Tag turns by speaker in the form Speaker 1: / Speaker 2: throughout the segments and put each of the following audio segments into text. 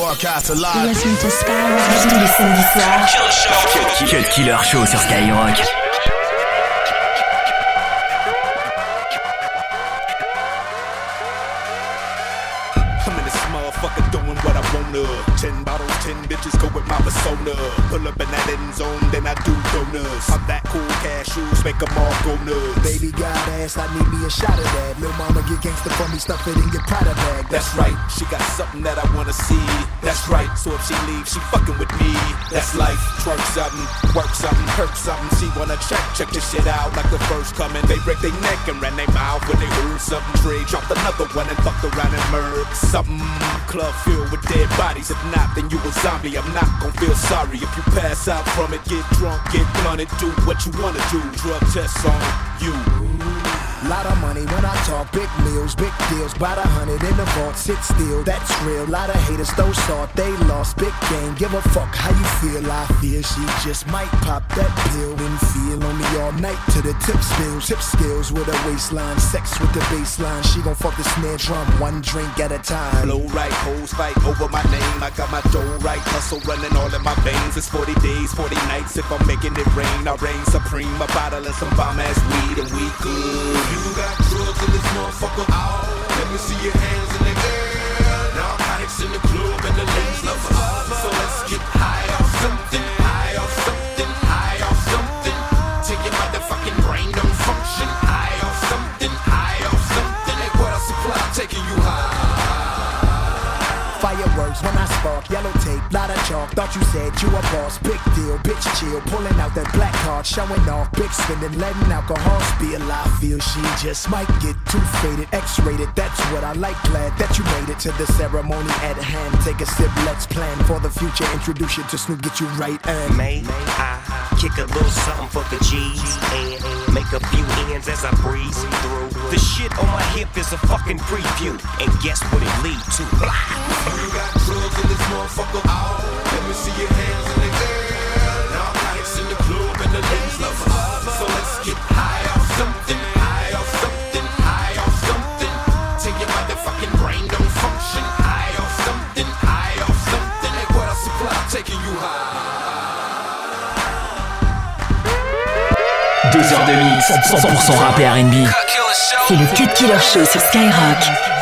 Speaker 1: broadcast live.
Speaker 2: Listen to Skyrock tous les samedis soirs.
Speaker 3: Cut Killer Show sur Skyrock.
Speaker 4: I'm in this motherfucker doing what I wanna. Ten bottles, ten bitches go with my persona. Pull up in that end zone, then I do donuts. I'm that cool, cashews make them all go nuts.
Speaker 5: Baby got ass, I need me a shot of that. Lil' mama get gangsta for me, stuff it in your Prada bag.
Speaker 4: That's right, she got something that I wanna see. That's right, so if she leaves, she fucking with me. That's life, twerk something, work something, hurt something. She wanna check, check this shit out like the first coming. They break their neck and ran their mouth when they heard something. Trey dropped another one and fucked around and murdered something. Club filled with dead bodies. If not, then you a zombie. I'm not gonna feel sorry if you pass out from it. Get drunk, get blunted, do what you wanna do. Drug tests on you.
Speaker 5: Lot of money when I talk, big meals, big deals. Bout a hundred in the vault, sit still, that's real. Lot of haters throw salt, they lost, big game. Give a fuck how you feel. I fear she just might pop that pill and feel on me all night to the tip spills. Tip skills with a waistline, sex with the baseline. She gon' fuck the snare drum, one drink at a time.
Speaker 4: Blow right, hoes fight over my name. I got my dough right, hustle running all in my veins. It's 40 days, 40 nights. If I'm making it rain, I reign supreme. A bottle and some bomb ass weed, and we good. You got drugs in this motherfucker. Oh, let me see your hands
Speaker 5: chalk. Thought you said you a boss, big deal, bitch chill. Pulling out that black card, showing off, big spending, letting alcohol spill. I feel she just might get too faded, X-rated. That's what I like. Glad that you made it to the ceremony at hand. Take a sip, let's plan for the future. Introduce you to Snoop, get you right and
Speaker 6: May I kick a little something for the G's and make a few ends as I breeze through. The shit on my hip is a fucking preview, and guess what it lead to?
Speaker 4: You got drugs in this motherfucker. Oh, let me see your hands in the air. Narcotics in the club and the ladies love us. So let's get high off something, high off something, high off something. Till your motherfucking brain don't function. High off something, high off something. Hey, what I supply taking you high.
Speaker 3: Deux heures de mix, 100% rap et R&B.
Speaker 2: C'est le Cut Killer Show sur Skyrock.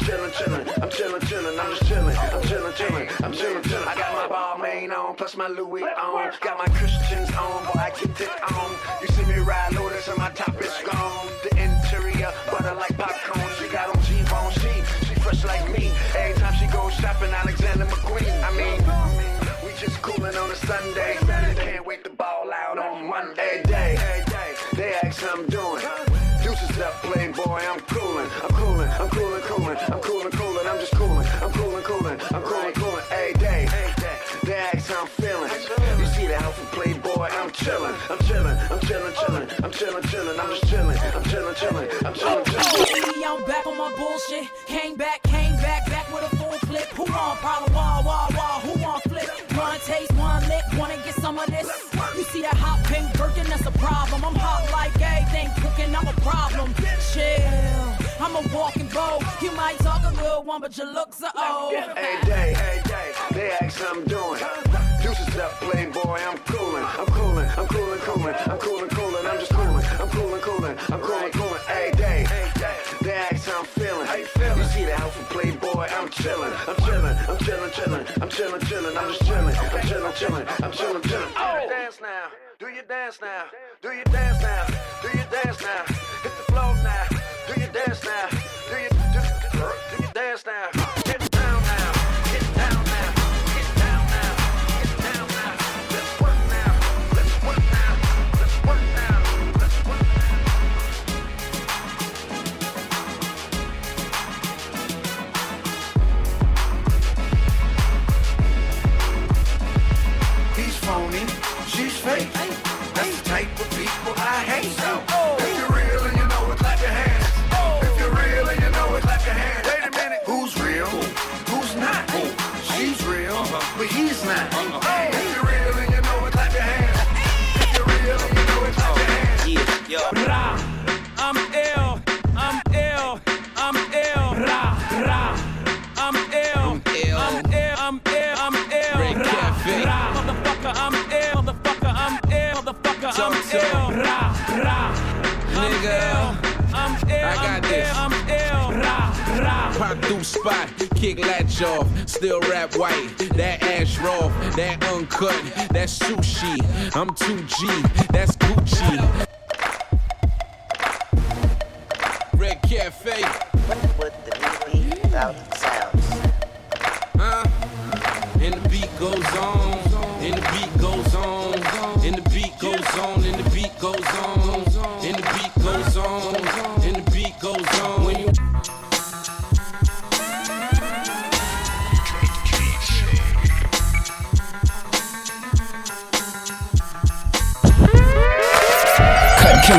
Speaker 1: Chillin', chillin', I'm chillin', chillin', I'm just chillin', I'm chillin', chillin', I'm chillin', chillin'. I got my Balmain on, plus my Louis on. Got my Christians on, boy, I get it on. You see me ride lotus and my top is gone. The interior, butter like popcorn. She got on G-bone, she, she fresh like me. Every time she goes shopping, Alexander McQueen. I mean, we just coolin' on a Sunday. Can't wait to ball out on Monday. Day. they ask how I'm doing. Deuces up, playboy, I'm coolin', I'm coolin', I'm coolin', I'm chillin', I'm chillin', I'm chillin', chillin', I'm chillin', chillin', I'm just chillin', I'm chillin', chillin', I'm chillin', chillin'.
Speaker 7: See, I'm back on my bullshit. Came back, came back, back with a full clip. Who want problem? Wah, wah, wah. Who want flip? One taste, one lick. Wanna get some of this? You see that hot pink Birkin? That's a problem. I'm hot like everything cooking. I'm a problem. Chill. I'm a walking bow. You might talk a good one, but your looks are old.
Speaker 1: Hey day, hey day, they ask how I'm doing. Deuces up, playboy, I'm coolin', I'm coolin', I'm coolin', coolin', I'm coolin', coolin', I'm just coolin', I'm coolin', coolin', I'm coolin', coolin'. Hey day, hey, day. they ask how I'm feelin'. You see the outfit, playboy, I'm chillin', I'm chillin', I'm chillin', chillin', I'm chillin', chillin', I'm just chillin', I'm chillin', chillin', I'm chillin', chillin'. Oh, dance now, do your dance now, do your dance now, do your dance now, hit the floor now, now,
Speaker 3: spot, kick latch off, still rap white. That ash raw, that uncut, that sushi. I'm 2G, that's Gucci.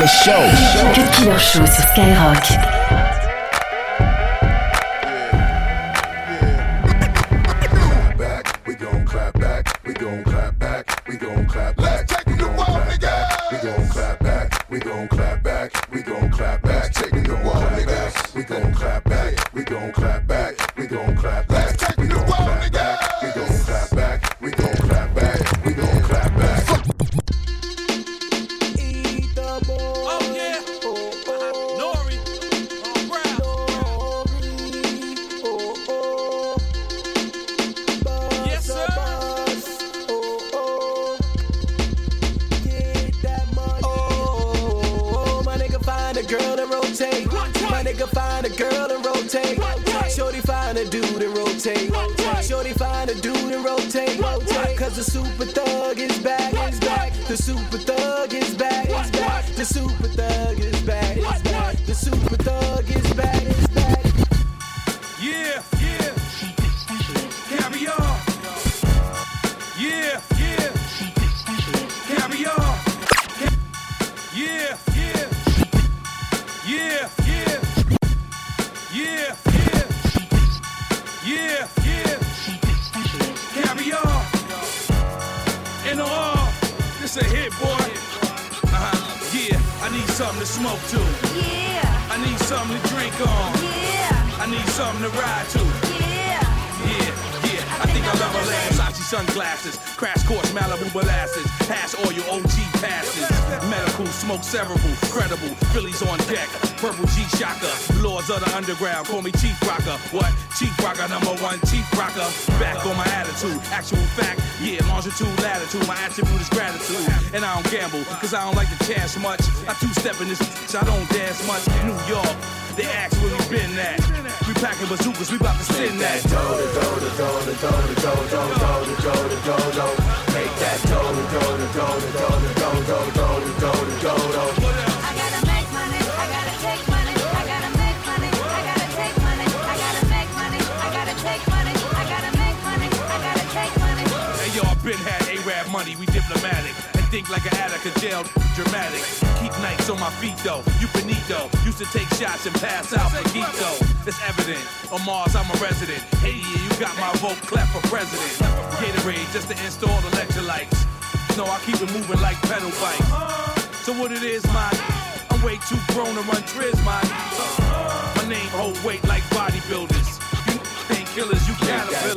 Speaker 2: Killer Show.
Speaker 8: Cut Killer Show sur Skyrock.
Speaker 5: Find a girl and rotate. My nigga find a girl and rotate.
Speaker 8: rotate. Shorty find a dude and rotate. Shorty find a dude and rotate. Cause the super thug is back. Is back. The super thug is back. Is back. The super thug is back. Is back. The super thug. Is back.
Speaker 2: Smoke to.
Speaker 9: Yeah,
Speaker 2: I need something to drink on.
Speaker 9: yeah,
Speaker 2: I need something to ride to.
Speaker 9: yeah.
Speaker 2: Yeah, yeah, I think I love a land. Versace sunglasses, crash course Malibu molasses, hash oil OG smoke cerebral, credible, Phillies on deck, purple G shocker, lords of the underground, call me Chief Rocker. What? Chief Rocker, number one Chief Rocker. Back on my attitude, actual fact, yeah, longitude, latitude, my attribute is gratitude, and I don't gamble, cause I don't like to chance much. I two step in this, so I don't dance much. New York, they ask where we been at. We packing bazookas, we about to spin that.
Speaker 9: I gotta make money, I gotta take money, I gotta make money, I gotta take money, I gotta make money, I gotta take money, I gotta make money, I gotta take money.
Speaker 2: Hey yo, I been had A-Rap money, we diplomatic. Think like an addict, a jail dramatic. Keep nights on my feet though, you finito. Used to take shots and pass out for though. It's evident, on Mars I'm a resident. Hey yeah, you got my vote clap for president. Gatorade just to install the electrolytes. No, I keep it moving like pedal bikes. So what it is, man? I'm way too grown to run triz, man. My name hold weight like bodybuilders. You ain't killers, you caterpillars.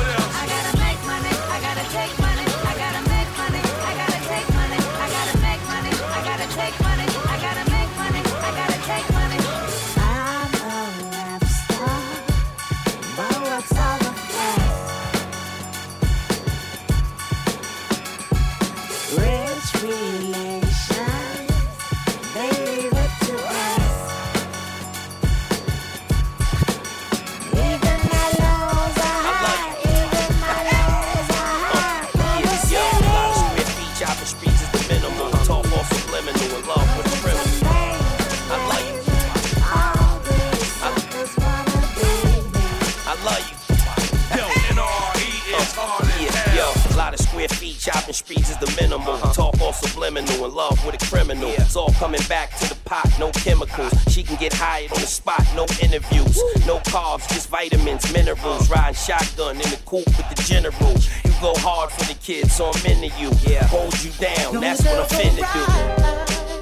Speaker 6: subliminal in love with a criminal. It's all coming back to the pot, no chemicals. She can get hired on the spot, no interviews, no carbs, just vitamins, minerals. Riding shotgun in the coupe with the general. You go hard for the kids, so I'm into you. Yeah, hold you down, that's what I'm finna do.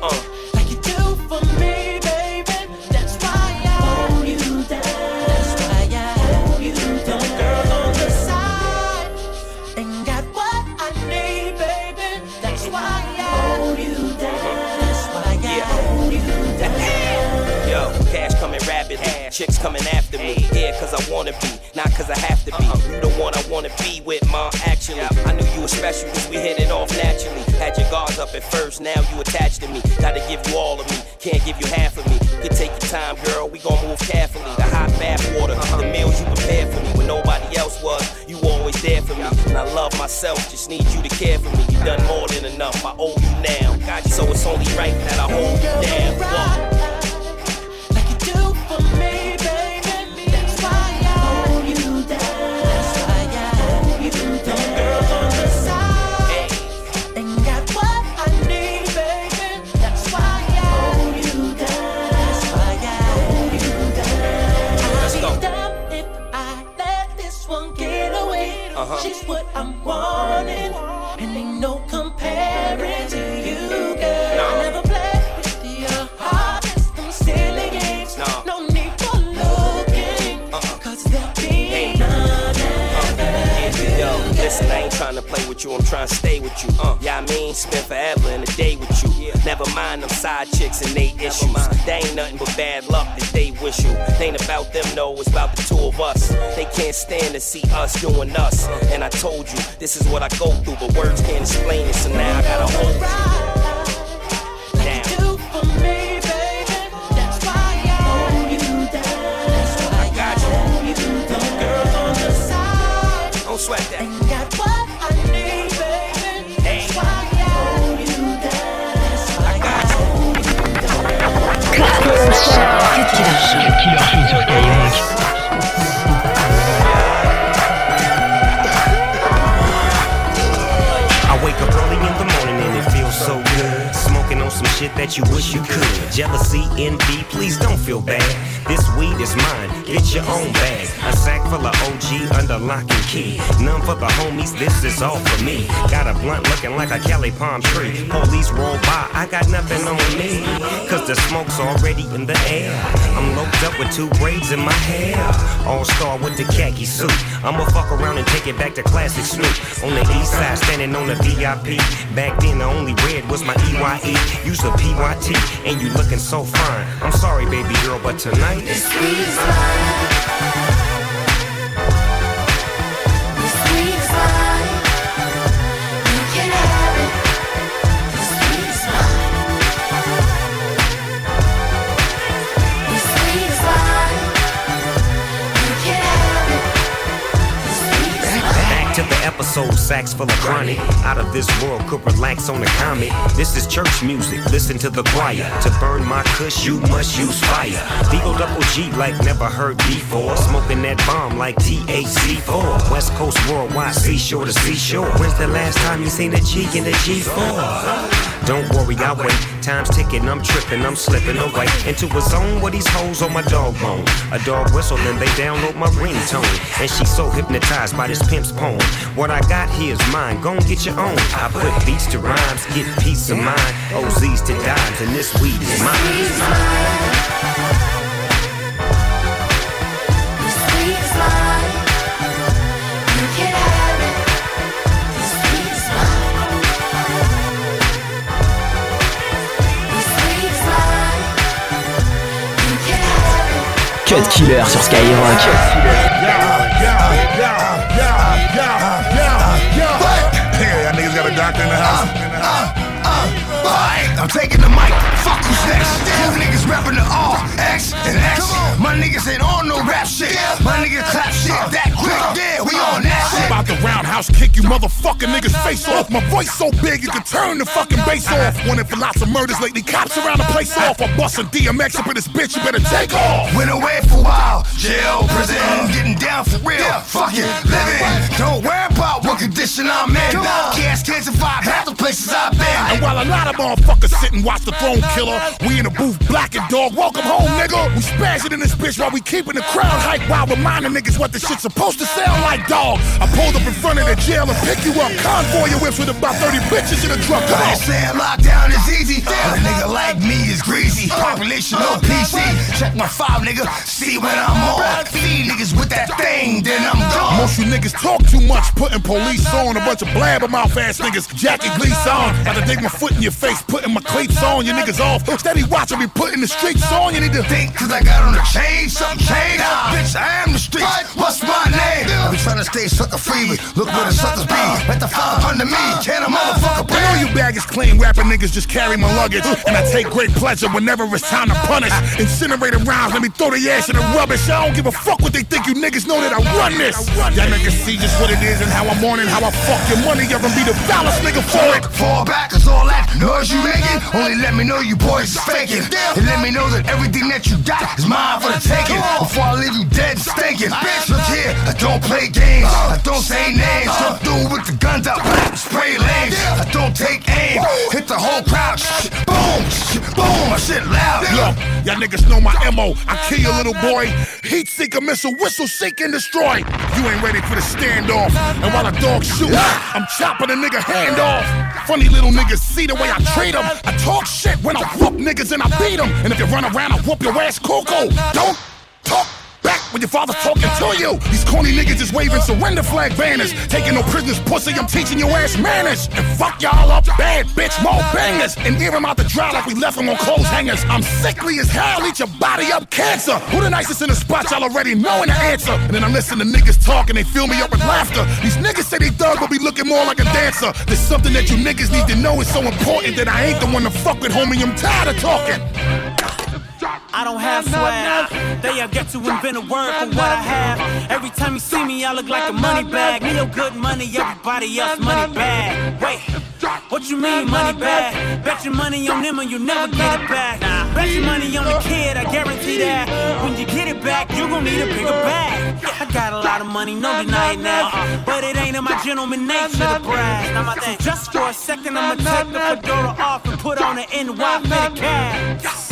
Speaker 6: Uh.
Speaker 9: Like you do for me,
Speaker 6: chicks coming after me. Here cause I wanna be, not cause I have to be. You the one I wanna be with, ma. Actually, I knew you were special cause we hit it off naturally. Had your guards up at first, now you attached to me. Gotta give you all of me, can't give you half of me. Could take your time, girl, we gon' move carefully. The hot bath water, the meals you prepared for me when nobody else was. You always there for me, and I love myself, just need you to care for me. You done more than enough, I owe you now. So it's only right that I hold you down. What?
Speaker 9: With you,
Speaker 6: I'm trying to stay with you. Uh, yeah, I mean, spend forever in a day with you. Yeah. Never mind them side chicks and they issues. They ain't nothing but bad luck that they wish you. They ain't about them, no, it's about the two of us. They can't stand to see us doing us. And I told you, this is what I go through, but words can't explain it, so now I gotta hold you. Down. I got you. Don't sweat that.
Speaker 10: Cut Killer Show. Killer Show sur KIM. Shit that you wish you could. Jealousy, envy, please don't feel bad. This weed is mine, get your own bag. A sack full of OG under lock and key. None for the homies, this is all for me. Got a blunt looking like a Cali palm tree. Police roll by, I got nothing on me. Cause the smoke's already in the air. I'm loped up with two braids in my hair. All star with the khaki suit. I'ma fuck around and take it back to classic Snoop. On the east side, standing on the VIP. Back then, the only red was my EYE. Use the PYT, and you looking so fine. I'm sorry, baby girl, but tonight it's Back episode, sacks full of chronic. Out of this world, could relax on a comet. This is church music, listen to the choir. To burn my kush, you must use fire. D-O double G like never heard before. Smoking that bomb like THC4. West Coast worldwide, seashore to seashore. When's the last time you seen a G in a G4? Don't worry, I'll wait. Time's ticking, I'm tripping, I'm slipping away into a zone where these hoes on my dog bone. A dog whistle, then they download my ringtone. And she's so hypnotized by this pimp's poem. What I got here is mine, gon' get your own. I put beats to rhymes, get peace of mind. OZs to dimes, and this weed is mine.
Speaker 11: Cut Killer sur Skyrock.
Speaker 12: Niggas got a doctor in the house.
Speaker 13: Uh, uh, uh, I'm taking the mic. Fuck who's next? You niggas rapping the R, X, and X. My niggas ain't on no rap shit. My niggas clap shit that quick. Yeah,
Speaker 12: roundhouse kick you motherfucking niggas face off. My voice so big you can turn the fucking bass off. Wanted for lots of murders lately, cops around the place off. I'm busting DMX up in this bitch, you better take off.
Speaker 13: Went away for a while. Jail, prison, getting down for real. Fuck it, living. Don't worry about what condition I'm in. Gas can't survive half the places I've been.
Speaker 12: And while a lot of motherfuckers sit and watch the throne killer, we in the booth blacking dog. Welcome home, nigga. We spazzing in this bitch while we keeping the crowd hype while reminding niggas what the shit's supposed to sound like, dog. I pulled up in front of the jail and pick you up. Convoy your whips with about 30 bitches in a truck. Come
Speaker 13: I
Speaker 12: on.
Speaker 13: ain't saying lockdown is easy, but a nigga like me is greasy. Population no PC. Check my five, nigga. See when I'm on. Feed niggas with that thing, then I'm gone.
Speaker 12: Most you niggas talk too much, putting police on. A bunch of blabbermouth ass niggas, Jackie Gleason on. To dig my foot in your face, putting my cleats on. You niggas off. Steady watching me putting the streets on. You need to
Speaker 13: Think cause I got on the chain, something changed. Bitch, I am the street. What's trying to stay sucker free, but look where the suckers be. Let the fire under me. Can a motherfucker
Speaker 12: I know you baggage claim rapping niggas just carry my luggage. And I take great pleasure whenever it's time to punish. Incinerating rounds, let me throw the ass in the rubbish. I don't give a fuck what they think. You niggas know that I run this. Y'all niggas see just what it is and how I'm on and how I fuck your money. Y'all gonna be the foulest nigga for it.
Speaker 13: Fall back, cause all that noise you making only let me know you boys is faking. And let me know that everything that you got is mine for the taking. Before I leave you dead and stinking. Bitch, look here, I don't play games. I don't say names. Come through with the guns out, black, spray lanes. I don't take aim. Hit the whole crowd. Boom, boom, my shit loud.
Speaker 12: Look, y'all niggas know my MO. I kill your little boy. Heat seeker missile, whistle, seek and destroy. You ain't ready for the standoff. And while a dog shoot, I'm chopping a nigga hand off. Funny little niggas see the way I treat them. I talk shit when I whoop niggas and I beat them. And if you run around, I whoop your ass, Coco. Don't your father's talking to you. These corny niggas is waving surrender flag banners. Taking no prisoners, pussy, I'm teaching your ass manners. And fuck y'all up bad, bitch, more bangers. And air them out the dry like we left them on clothes hangers. I'm sickly as hell, eat your body up cancer. Who the nicest in the spot, y'all already knowing the answer. And then I listen to niggas talk and they fill me up with laughter. These niggas say they thug, but be looking more like a dancer. There's something that you niggas need to know is so important that I ain't the one to fuck with, homie. I'm tired of talking.
Speaker 14: I don't have swag. They have yet to invent a word for what I have. Every time you see me, I look like a money bag. Me, good money, everybody else money bag. Wait, what you mean money bag? Bet your money on them and you never get it back. Bet your money on the kid, I guarantee that. When you get it back, you gon' need a bigger bag. I got a lot of money, no denying that. But it ain't in my gentleman nature to brag. So just for a second, I'ma take the fedora off and put on an NY fitted cap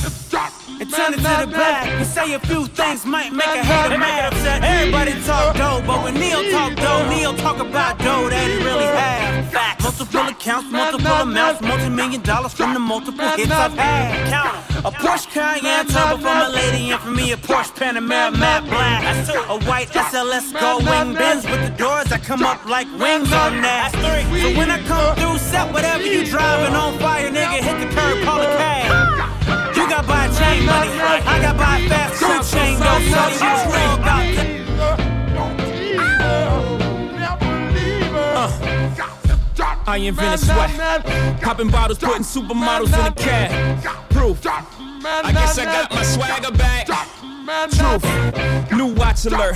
Speaker 14: and turn it to the back. And say a few things might make a hater mad. Everybody talk dough, but when Ne-Yo talk dough, Ne-Yo talk about dough that he really have. Facts. Multiple accounts, multiple amounts, multi-million dollars from the multiple hits I've had. Count A Porsche Cayenne turbo from a lady, and for me a Porsche Panamera matte black. A white SLS gold wing Benz with the doors that come up like wings on that. So when I come through, set whatever you driving on fire, nigga, hit the curb, call a cab. Buy chain money, I got buy fast food chain though, so you wrong about uh. I invented sweat. Popping bottles, putting supermodels in a cab. Proof. I guess I got my swagger back. Truth, new watch alert,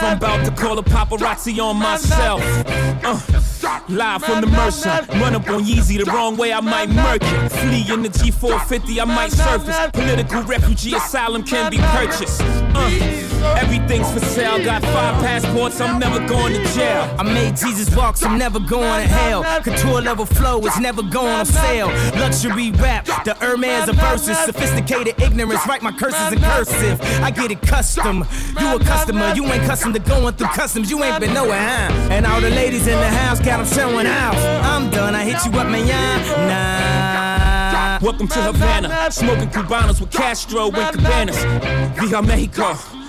Speaker 14: I'm about to call a paparazzi on myself. Uh, live from the Mercer, run up on Yeezy the wrong way, I might murk it. Flee in the G450, I might surface. Political refugee asylum can be purchased. Uh, everything's for sale. Got five passports, I'm never going to jail. I made Jesus walks, I'm never going to hell. Couture level flow is never going on sale. Luxury rap, the Hermes of verses. Sophisticated ignorance, write my curses in cursive. I get it custom. You a customer, you ain't custom to going through customs. You ain't been nowhere, huh? And all the ladies in the house got them showing out. I'm done, I hit you up, man. Nah. Welcome to Havana, smoking Cubanos with Castro and Cabanas. Via Mexico.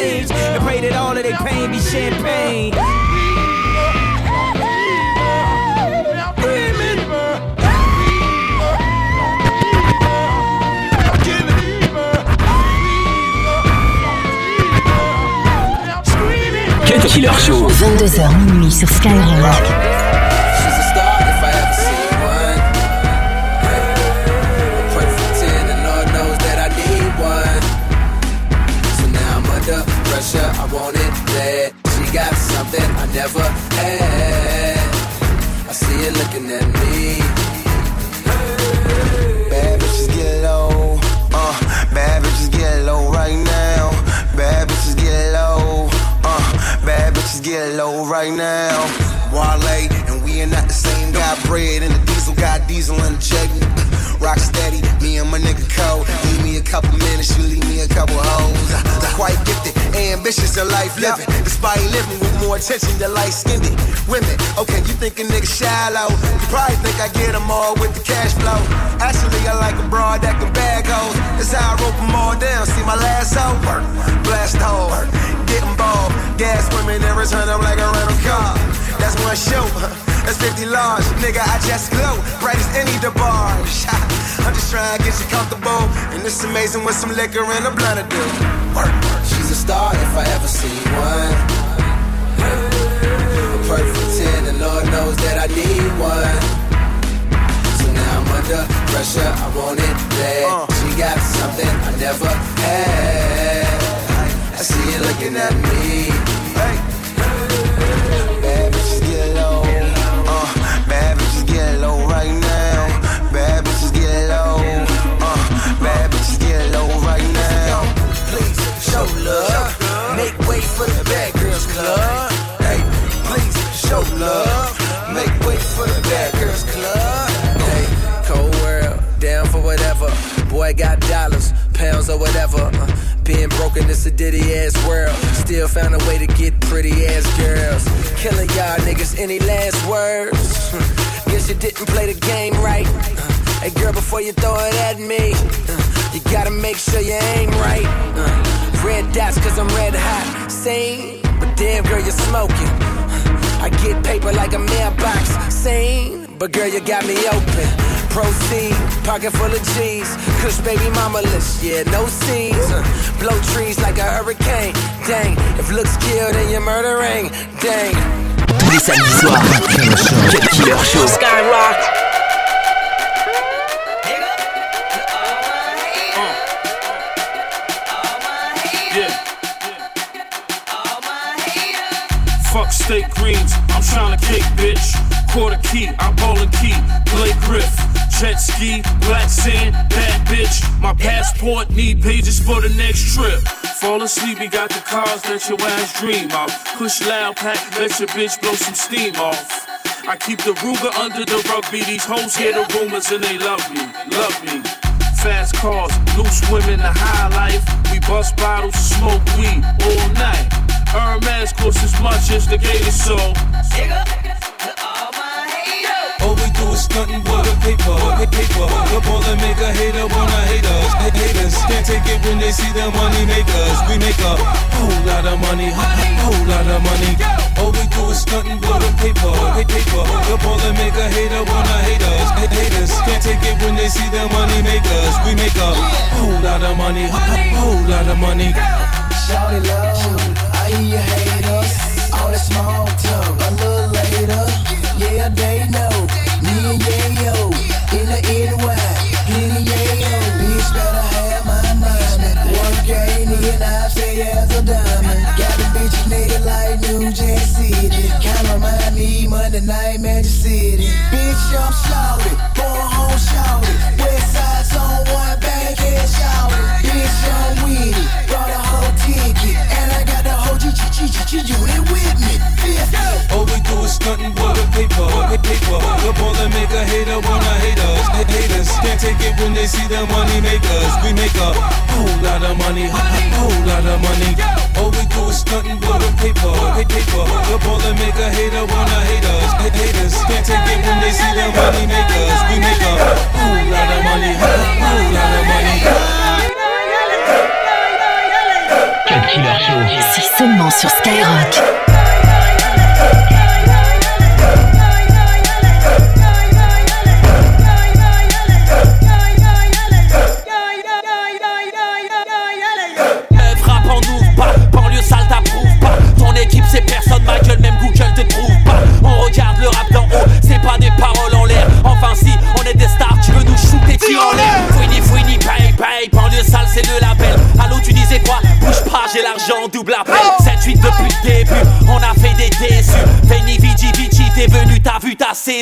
Speaker 14: and pray that all of their pain be champagne.
Speaker 11: Killer Show.
Speaker 15: 22h minuit sur Skyrock.
Speaker 16: Something I never had. I see you looking at me.
Speaker 17: Bad bitches get low, uh, bad bitches get low right now. Bad bitches get low, uh, bad bitches get low right now.
Speaker 1: Wale, and we ain't not the same. Got bread in the diesel, got diesel in the check. Rock steady, me and my nigga code. Leave me a couple minutes, you leave me a couple hoes. Quite gifted, ambitious in life living. Despite living with more attention than light skinned women. Okay, you think a nigga shallow. You probably think I get them all with the cash flow. Actually, I like a broad that can bag hoes. That's how I rope them all down. See my last hoe? Work, blast hole, getting ball. Gas women and return them like a rental car. That's one show. That's 50 large, nigga. I just glow, bright as any DeBarge. I'm just trying to get you comfortable, and it's amazing what some liquor and a blunt to do. Work, work.
Speaker 15: Star if I ever see one. A perfect 10, and Lord knows that I need one. So now I'm under pressure, I want it bad. Uh. She got something I never had. I see you looking at me. For the bad girls club. Hey, please show love. Make way for the bad girls club. Hey, cold world, down for whatever. Boy got dollars, pounds or whatever. Uh, being broken, it's a ditty ass world. Still found a way to get pretty ass girls. Killing y'all niggas, any last words? Guess you didn't play the game right. Uh, hey girl, before you throw it at me, uh, you gotta make sure you aim right. Red dots, cause I'm red hot. Same, but damn girl, you're smoking. I get paper like a mailbox. Same, but girl, you got me open. Proceed, pocket full of G's. Kush baby mama list, yeah, no C's. Uh, blow trees like a hurricane. Dang, if looks kill, then you're murdering. Dang.
Speaker 11: Tous les samedis soirs, Cut Killer Show.
Speaker 15: Skyrock.
Speaker 2: Steak greens, I'm trying to kick, bitch. Quarter key, I'm bowling key. Blake Griff, jet ski, black sand, bad bitch. My passport need pages for the next trip. Fall asleep, we got the cars that your ass dream of. Push loud pack, let your bitch blow some steam off. I keep the Ruger under the rug, rugby. These hoes hear the rumors and they love me, love me. Fast cars, loose women, the high life. We bust bottles, smoke weed all night. Hermes costs as much as the gator soul.
Speaker 18: All we do is nothing but a paper, a paper. The ball that make a hater wanna hate us. H- Haters can't take it when they see the money makers. We make a whole lot of money, whole lot of money. All we do is nothing but a paper, a paper. The ball that make a hater wanna hate us. H- Haters can't take it when they see the money makers. We make a whole lot of money, whole lot of money.
Speaker 5: Shawty low, I hear you haters. All that small talk, a little later. Yeah, they know. Me and Yayo, in the NY, getting Yayo. Bitch better have my money. Work ain't in, I say as a diamond. Got the bitches nigga like New Jack City. Kinda remind Monday night Magic City. Bitch, I'm shouted, born home shouted. West
Speaker 18: paper, a paper. The ball that make a hater wanna hate us. H- Haters can't take it when they see the money makers. We make a whole lot of money, whole lot of money. All we do is nothing but the paper, a paper. The ball that make a hater wanna hate us. H- Haters can't take it when they see the money makers. We make a whole lot of money, whole lot of money.
Speaker 19: Cut Killer Show. C'est seulement sur Skyrock.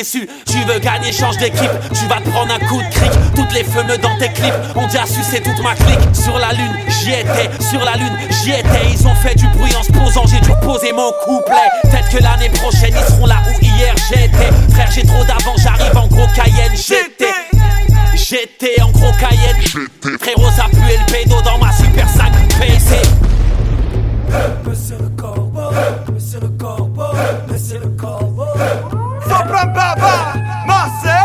Speaker 20: Tu veux gagner, change d'équipe, tu vas te prendre un coup de cric. Toutes les feux dans tes clips, on dit à sucer toute ma clique. Sur la lune, j'y étais, sur la lune, j'y étais. Ils ont fait du bruit en se posant, j'ai dû poser mon couplet. Peut-être que l'année prochaine ils seront là où hier j'étais. Frère j'ai trop d'avant, j'arrive en gros Cayenne, j'étais. J'étais en gros Cayenne. Frérot ça puait le pédo dans ma super 5 PC
Speaker 9: Monsieur le corbeau, monsieur le corbeau, monsieur le corbeau.
Speaker 21: Não pra babar, Marcelo